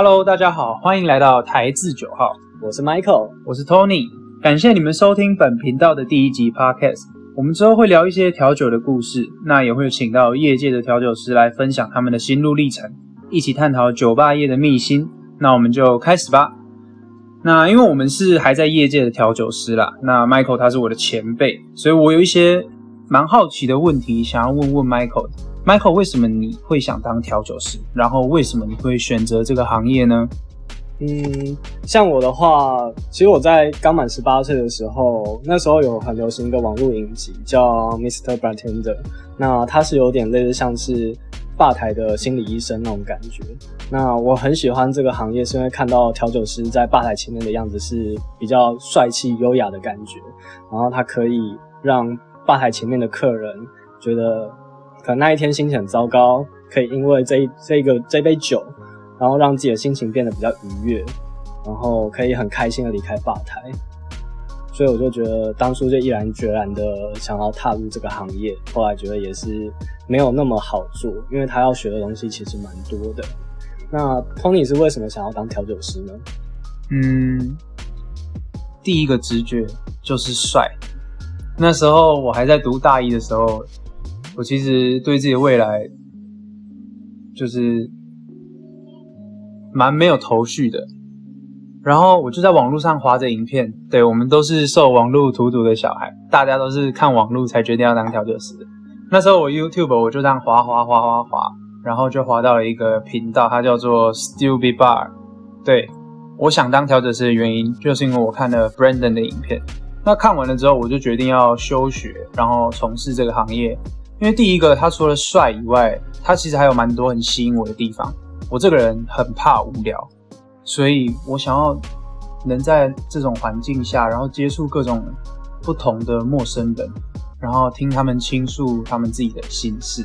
Hello，大家好，欢迎来到台字九号，我是 Michael，我是 Tony，感谢你们收听本频道的第一集 Podcast。我们之后会聊一些调酒的故事，那也会请到业界的调酒师来分享他们的心路历程，一起探讨酒吧业的秘辛。那我们就开始吧。那因为我们是还在业界的调酒师啦，那 Michael 他是我的前辈，所以我有一些蛮好奇的问题想要问问 Michael。Michael，为什么你会想当调酒师？然后为什么你会选择这个行业呢？嗯，像我的话，其实我在刚满十八岁的时候，那时候有很流行一个网络影集叫 Mr. Bartender，那它是有点类似像是吧台的心理医生那种感觉。那我很喜欢这个行业，是因为看到调酒师在吧台前面的样子是比较帅气优雅的感觉，然后他可以让吧台前面的客人觉得。可能那一天心情很糟糕，可以因为这这个这杯酒，然后让自己的心情变得比较愉悦，然后可以很开心的离开吧台。所以我就觉得当初就毅然决然的想要踏入这个行业，后来觉得也是没有那么好做，因为他要学的东西其实蛮多的。那 Tony 是为什么想要当调酒师呢？嗯，第一个直觉就是帅。那时候我还在读大一的时候。我其实对自己未来就是蛮没有头绪的，然后我就在网络上划着影片，对我们都是受网络荼毒的小孩，大家都是看网络才决定要当调酒师。那时候我 YouTube 我就这样划划划划划，然后就划到了一个频道，它叫做 Stupid Bar。对我想当调酒师的原因，就是因为我看了 Brandon 的影片。那看完了之后，我就决定要休学，然后从事这个行业。因为第一个，他除了帅以外，他其实还有蛮多很吸引我的地方。我这个人很怕无聊，所以我想要能在这种环境下，然后接触各种不同的陌生人，然后听他们倾诉他们自己的心事。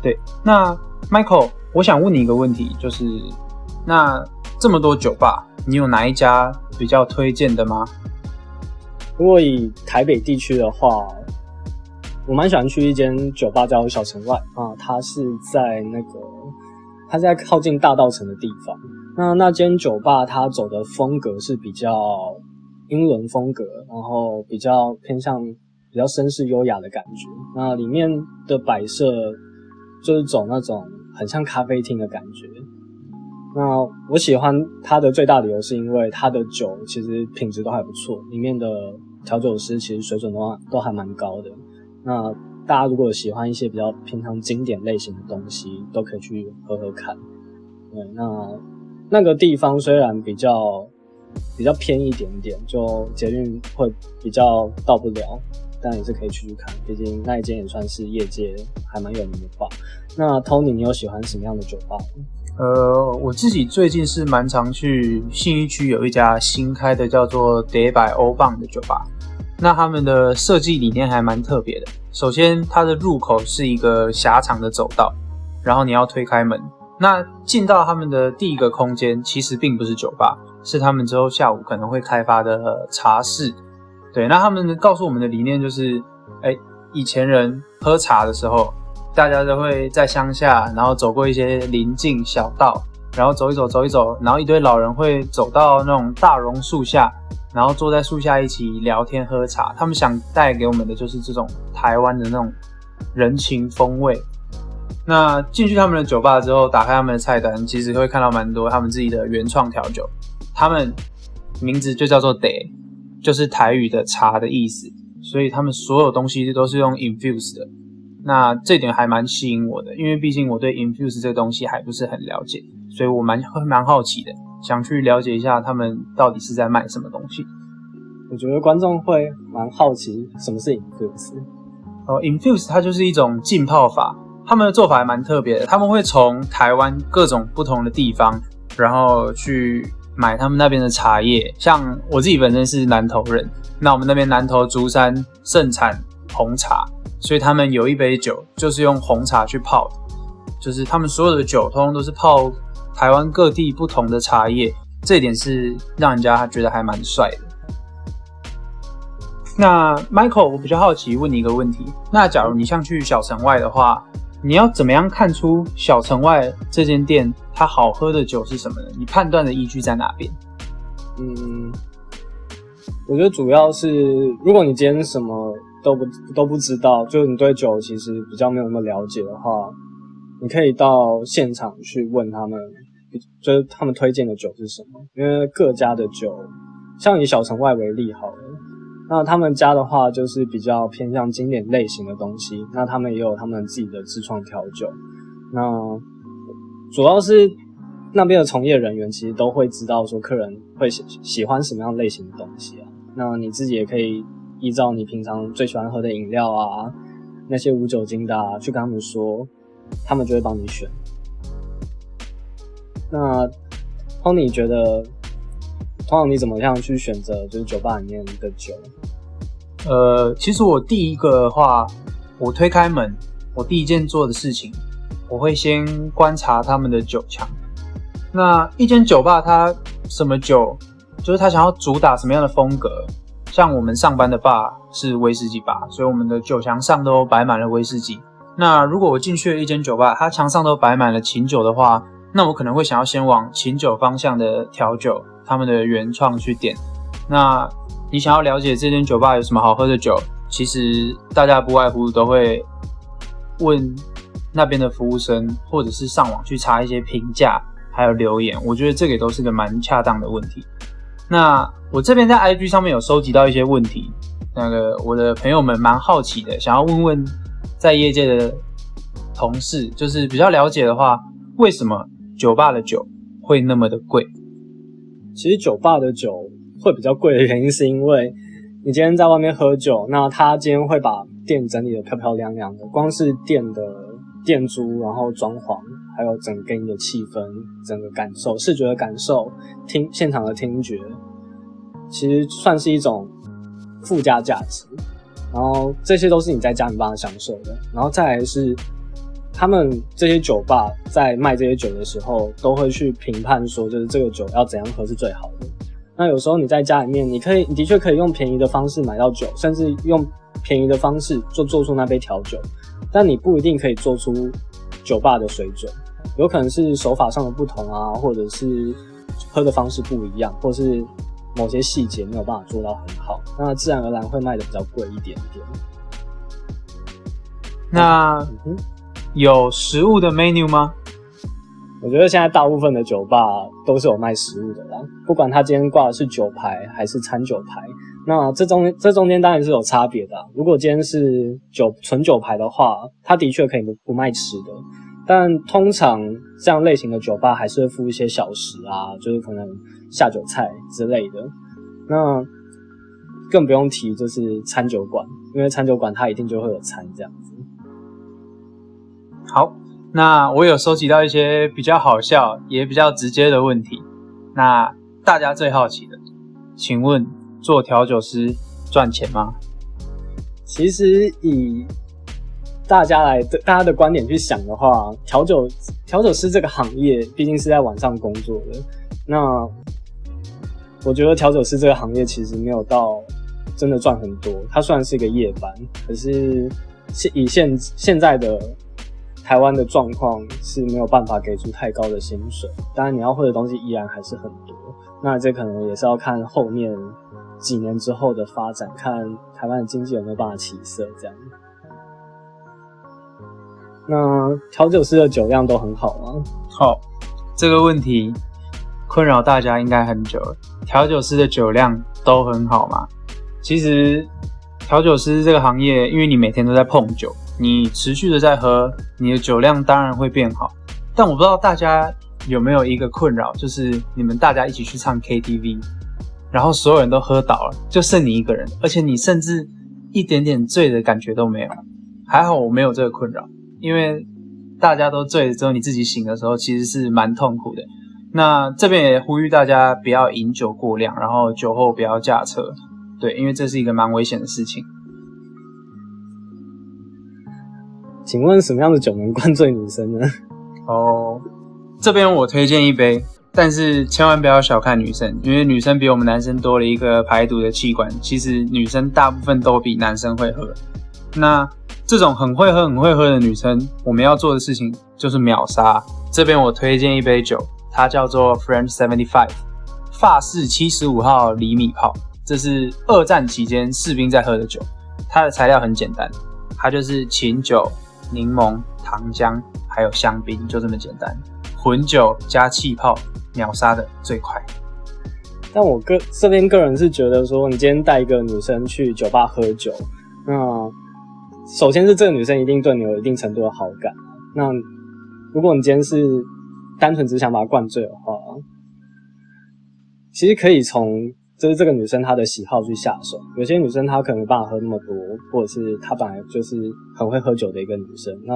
对，那 Michael，我想问你一个问题，就是那这么多酒吧，你有哪一家比较推荐的吗？如果以台北地区的话。我蛮喜欢去一间酒吧叫小城外啊，它是在那个，它在靠近大道城的地方。那那间酒吧它走的风格是比较英伦风格，然后比较偏向比较绅士优雅的感觉。那里面的摆设就是走那种很像咖啡厅的感觉。那我喜欢它的最大理由是因为它的酒其实品质都还不错，里面的调酒师其实水准的话都还蛮高的。那大家如果喜欢一些比较平常经典类型的东西，都可以去喝喝看。对，那那个地方虽然比较比较偏一点点，就捷运会比较到不了，但也是可以去去看。毕竟那一间也算是业界还蛮有名的吧。那 Tony，你有喜欢什么样的酒吧？呃，我自己最近是蛮常去信义区有一家新开的叫做叠百欧棒的酒吧。那他们的设计理念还蛮特别的。首先，它的入口是一个狭长的走道，然后你要推开门，那进到他们的第一个空间，其实并不是酒吧，是他们之后下午可能会开发的茶室。对，那他们告诉我们的理念就是，哎，以前人喝茶的时候，大家都会在乡下，然后走过一些邻近小道，然后走一走，走一走，然后一堆老人会走到那种大榕树下。然后坐在树下一起聊天喝茶，他们想带给我们的就是这种台湾的那种人情风味。那进去他们的酒吧之后，打开他们的菜单，其实会看到蛮多他们自己的原创调酒。他们名字就叫做 Day，就是台语的茶的意思，所以他们所有东西都是用 infuse 的。那这点还蛮吸引我的，因为毕竟我对 infuse 这个东西还不是很了解，所以我蛮蛮好奇的。想去了解一下他们到底是在卖什么东西。我觉得观众会蛮好奇什么是 infuse。哦，infuse 它就是一种浸泡法，他们的做法还蛮特别的。他们会从台湾各种不同的地方，然后去买他们那边的茶叶。像我自己本身是南投人，那我们那边南投竹山盛产红茶，所以他们有一杯酒就是用红茶去泡的，就是他们所有的酒通通都是泡。台湾各地不同的茶叶，这点是让人家觉得还蛮帅的。那 Michael，我比较好奇问你一个问题：那假如你像去小城外的话，你要怎么样看出小城外这间店它好喝的酒是什么呢？你判断的依据在哪边？嗯，我觉得主要是，如果你今天什么都不都不知道，就是你对酒其实比较没有那么了解的话，你可以到现场去问他们，就是他们推荐的酒是什么。因为各家的酒，像以小城外为例好了，那他们家的话就是比较偏向经典类型的东西，那他们也有他们自己的自创调酒，那主要是。那边的从业人员其实都会知道说客人会喜喜欢什么样类型的东西啊。那你自己也可以依照你平常最喜欢喝的饮料啊，那些无酒精的啊，去跟他们说，他们就会帮你选。那 Tony 觉得，通常你怎么样去选择就是酒吧里面的酒？呃，其实我第一个的话，我推开门，我第一件做的事情，我会先观察他们的酒墙。那一间酒吧，它什么酒，就是他想要主打什么样的风格。像我们上班的吧是威士忌吧，所以我们的酒墙上都摆满了威士忌。那如果我进去了一间酒吧，它墙上都摆满了琴酒的话，那我可能会想要先往琴酒方向的调酒，他们的原创去点。那你想要了解这间酒吧有什么好喝的酒，其实大家不外乎都会问那边的服务生，或者是上网去查一些评价。还有留言，我觉得这个也都是个蛮恰当的问题。那我这边在 IG 上面有收集到一些问题，那个我的朋友们蛮好奇的，想要问问在业界的同事，就是比较了解的话，为什么酒吧的酒会那么的贵？其实酒吧的酒会比较贵的原因，是因为你今天在外面喝酒，那他今天会把店整理的漂漂亮亮的，光是店的店租，然后装潢。还有整个的气氛，整个感受、视觉的感受、听现场的听觉，其实算是一种附加价值。然后这些都是你在家里帮他享受的。然后再来是，他们这些酒吧在卖这些酒的时候，都会去评判说，就是这个酒要怎样喝是最好的。那有时候你在家里面，你可以，你的确可以用便宜的方式买到酒，甚至用便宜的方式做做出那杯调酒，但你不一定可以做出酒吧的水准。有可能是手法上的不同啊，或者是喝的方式不一样，或是某些细节没有办法做到很好，那自然而然会卖的比较贵一点点。那有食物的 menu 吗？我觉得现在大部分的酒吧都是有卖食物的啦，不管他今天挂的是酒牌还是餐酒牌，那这中这中间当然是有差别的。如果今天是酒纯酒牌的话，他的确可以不不卖吃的。但通常这样类型的酒吧还是会附一些小食啊，就是可能下酒菜之类的。那更不用提就是餐酒馆，因为餐酒馆它一定就会有餐这样子。好，那我有收集到一些比较好笑也比较直接的问题。那大家最好奇的，请问做调酒师赚钱吗？其实以大家来，大家的观点去想的话，调酒调酒师这个行业毕竟是在晚上工作的。那我觉得调酒师这个行业其实没有到真的赚很多，它虽然是一个夜班，可是现以现现在的台湾的状况是没有办法给出太高的薪水。当然，你要会的东西依然还是很多。那这可能也是要看后面几年之后的发展，看台湾的经济有没有办法起色，这样。那调酒师的酒量都很好吗？好，这个问题困扰大家应该很久了。调酒师的酒量都很好吗？其实，调酒师这个行业，因为你每天都在碰酒，你持续的在喝，你的酒量当然会变好。但我不知道大家有没有一个困扰，就是你们大家一起去唱 KTV，然后所有人都喝倒了，就剩你一个人，而且你甚至一点点醉的感觉都没有。还好我没有这个困扰。因为大家都醉了之后，你自己醒的时候其实是蛮痛苦的。那这边也呼吁大家不要饮酒过量，然后酒后不要驾车，对，因为这是一个蛮危险的事情。请问什么样的酒能灌醉女生呢？哦，这边我推荐一杯，但是千万不要小看女生，因为女生比我们男生多了一个排毒的器官。其实女生大部分都比男生会喝。那。这种很会喝、很会喝的女生，我们要做的事情就是秒杀。这边我推荐一杯酒，它叫做 French Seventy Five，法式七十五号厘米泡。这是二战期间士兵在喝的酒。它的材料很简单，它就是琴酒、柠檬、糖浆，还有香槟，就这么简单。混酒加气泡，秒杀的最快。但我个这边个人是觉得说，你今天带一个女生去酒吧喝酒，那首先是这个女生一定对你有一定程度的好感。那如果你今天是单纯只想把她灌醉的话，其实可以从就是这个女生她的喜好去下手。有些女生她可能没办法喝那么多，或者是她本来就是很会喝酒的一个女生。那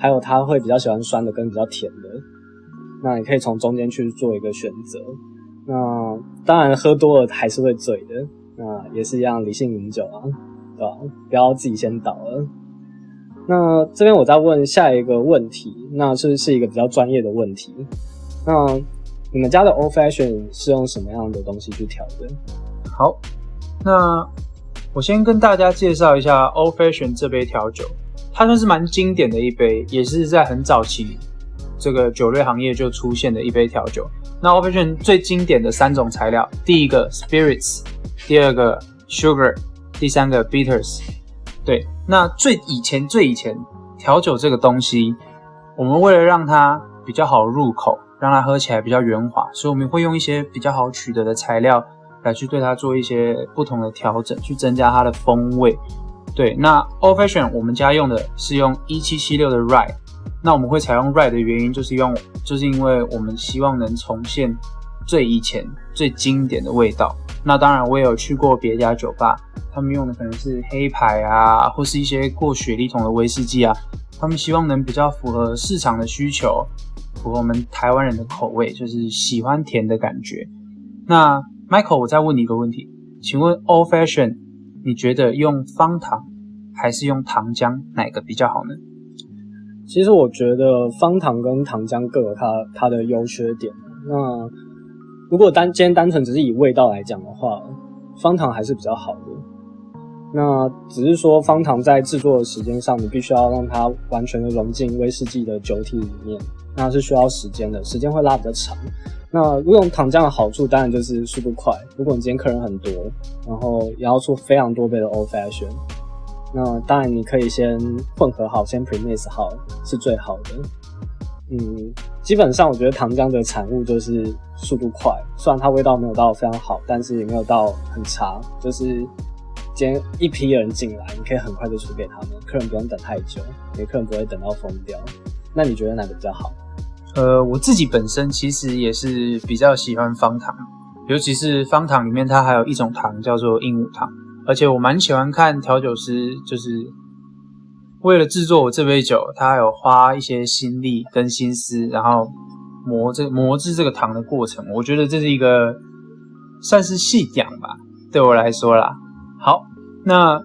还有她会比较喜欢酸的跟比较甜的，那你可以从中间去做一个选择。那当然，喝多了还是会醉的。那也是一样，理性饮酒啊，对吧？不要自己先倒了。那这边我再问下一个问题，那是是一个比较专业的问题。那你们家的 Old Fashion 是用什么样的东西去调的？好，那我先跟大家介绍一下 Old Fashion 这杯调酒，它算是蛮经典的一杯，也是在很早期这个酒类行业就出现的一杯调酒。那 o p e r a t i o n 最经典的三种材料，第一个 spirits，第二个 sugar，第三个 bitters。对，那最以前最以前调酒这个东西，我们为了让它比较好入口，让它喝起来比较圆滑，所以我们会用一些比较好取得的材料来去对它做一些不同的调整，去增加它的风味。对，那 o p e r a t i o n 我们家用的是用一七七六的 rye。那我们会采用 rye 的原因，就是用，就是因为我们希望能重现最以前最经典的味道。那当然，我也有去过别家酒吧，他们用的可能是黑牌啊，或是一些过雪莉桶的威士忌啊，他们希望能比较符合市场的需求，符合我们台湾人的口味，就是喜欢甜的感觉。那 Michael，我再问你一个问题，请问 Old Fashion，你觉得用方糖还是用糖浆哪个比较好呢？其实我觉得方糖跟糖浆各有它它的优缺点。那如果单今天单纯只是以味道来讲的话，方糖还是比较好的。那只是说方糖在制作的时间上，你必须要让它完全的融进威士忌的酒体里面，那是需要时间的，时间会拉比较长。那用糖浆的好处当然就是速度快。如果你今天客人很多，然后也要出非常多杯的 Old Fashion。那当然，你可以先混合好，先 premix 好是最好的。嗯，基本上我觉得糖浆的产物就是速度快，虽然它味道没有到非常好，但是也没有到很差。就是今天一批人进来，你可以很快就出给他们，客人不用等太久，也客人不会等到疯掉。那你觉得哪个比较好？呃，我自己本身其实也是比较喜欢方糖，尤其是方糖里面它还有一种糖叫做鹦鹉糖。而且我蛮喜欢看调酒师，就是为了制作我这杯酒，他有花一些心力跟心思，然后磨这磨制这个糖的过程，我觉得这是一个算是细讲吧，对我来说啦。好，那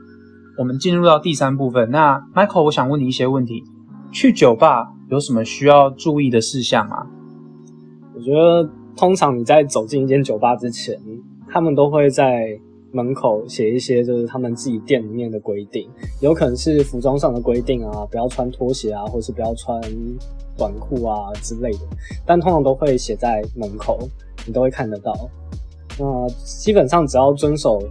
我们进入到第三部分。那 Michael，我想问你一些问题：去酒吧有什么需要注意的事项吗？我觉得通常你在走进一间酒吧之前，他们都会在。门口写一些就是他们自己店里面的规定，有可能是服装上的规定啊，不要穿拖鞋啊，或是不要穿短裤啊之类的，但通常都会写在门口，你都会看得到。那基本上只要遵守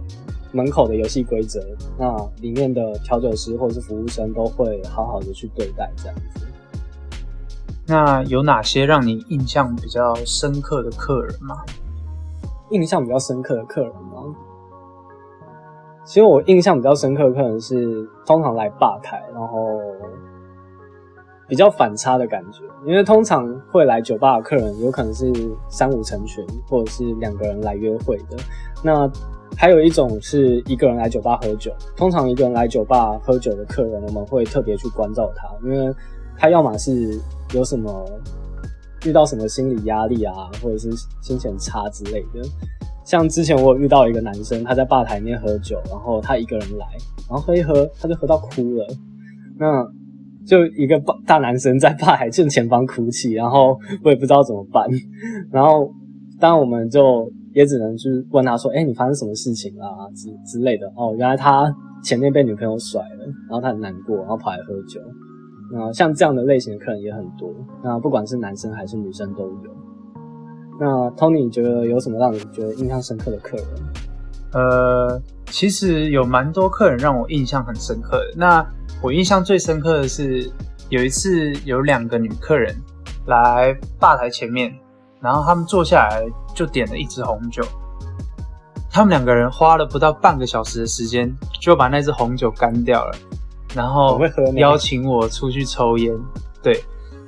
门口的游戏规则，那里面的调酒师或者是服务生都会好好的去对待这样子。那有哪些让你印象比较深刻的客人吗？印象比较深刻的客人吗？其实我印象比较深刻的客人是通常来吧台，然后比较反差的感觉，因为通常会来酒吧的客人有可能是三五成群，或者是两个人来约会的。那还有一种是一个人来酒吧喝酒，通常一个人来酒吧喝酒的客人，我们会特别去关照他，因为他要么是有什么遇到什么心理压力啊，或者是心情差之类的。像之前我有遇到一个男生，他在吧台面喝酒，然后他一个人来，然后喝一喝，他就喝到哭了。那就一个大男生在吧台正前方哭泣，然后我也不知道怎么办。然后当我们就也只能去问他说：“哎，你发生什么事情啦？”之之类的。哦，原来他前面被女朋友甩了，然后他很难过，然后跑来喝酒。那像这样的类型的客人也很多，那不管是男生还是女生都有。那 Tony 你觉得有什么让你觉得印象深刻的客人？呃，其实有蛮多客人让我印象很深刻的。那我印象最深刻的是有一次有两个女客人来吧台前面，然后他们坐下来就点了一支红酒。他们两个人花了不到半个小时的时间就把那支红酒干掉了，然后邀请我出去抽烟。对。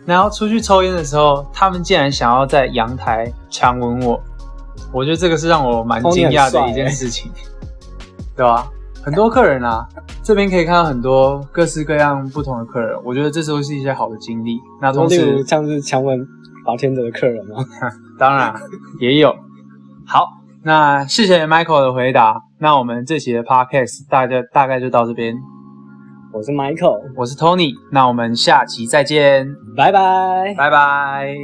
然后出去抽烟的时候，他们竟然想要在阳台强吻我，我觉得这个是让我蛮惊讶的一件事情，对吧？很多客人啊，这边可以看到很多各式各样不同的客人，我觉得这都是一些好的经历。那同时，像是强吻保天者的客人吗？当然也有。好，那谢谢 Michael 的回答。那我们这期的 Podcast 大概大概就到这边。我是 Michael，我是 Tony，那我们下期再见，拜拜，拜拜。